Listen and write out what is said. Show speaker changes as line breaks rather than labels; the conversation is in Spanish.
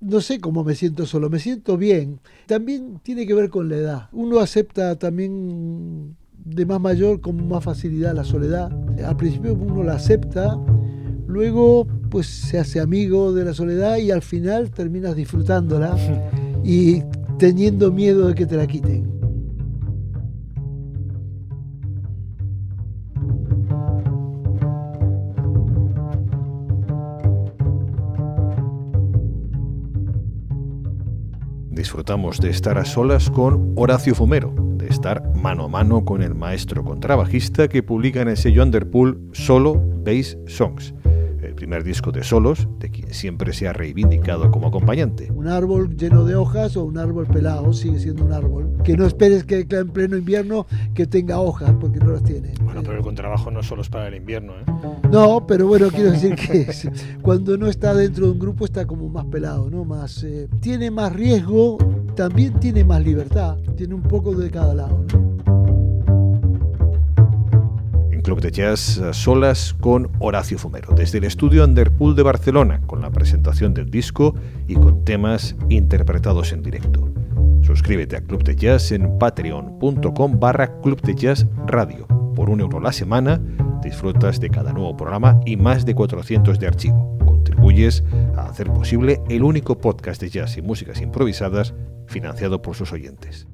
no sé cómo me siento solo, me siento bien. También tiene que ver con la edad. Uno acepta también de más mayor con más facilidad la soledad. Al principio uno la acepta, luego pues se hace amigo de la soledad y al final terminas disfrutándola y teniendo miedo de que te la quiten.
Disfrutamos de estar a solas con Horacio Fumero, de estar mano a mano con el maestro contrabajista que publica en el sello Underpool Solo Bass Songs primer disco de solos, de quien siempre se ha reivindicado como acompañante.
Un árbol lleno de hojas o un árbol pelado sigue siendo un árbol. Que no esperes que en pleno invierno que tenga hojas, porque no las tiene.
Bueno, pero el contrabajo no solo es para el invierno, ¿eh?
No, pero bueno, quiero decir que cuando no está dentro de un grupo está como más pelado, ¿no? Más, eh, tiene más riesgo, también tiene más libertad, tiene un poco de cada lado,
Club de Jazz solas con Horacio Fumero, desde el estudio Underpool de Barcelona, con la presentación del disco y con temas interpretados en directo. Suscríbete a Club de Jazz en patreon.com barra Club de Jazz Radio. Por un euro la semana disfrutas de cada nuevo programa y más de 400 de archivo. Contribuyes a hacer posible el único podcast de jazz y músicas improvisadas financiado por sus oyentes.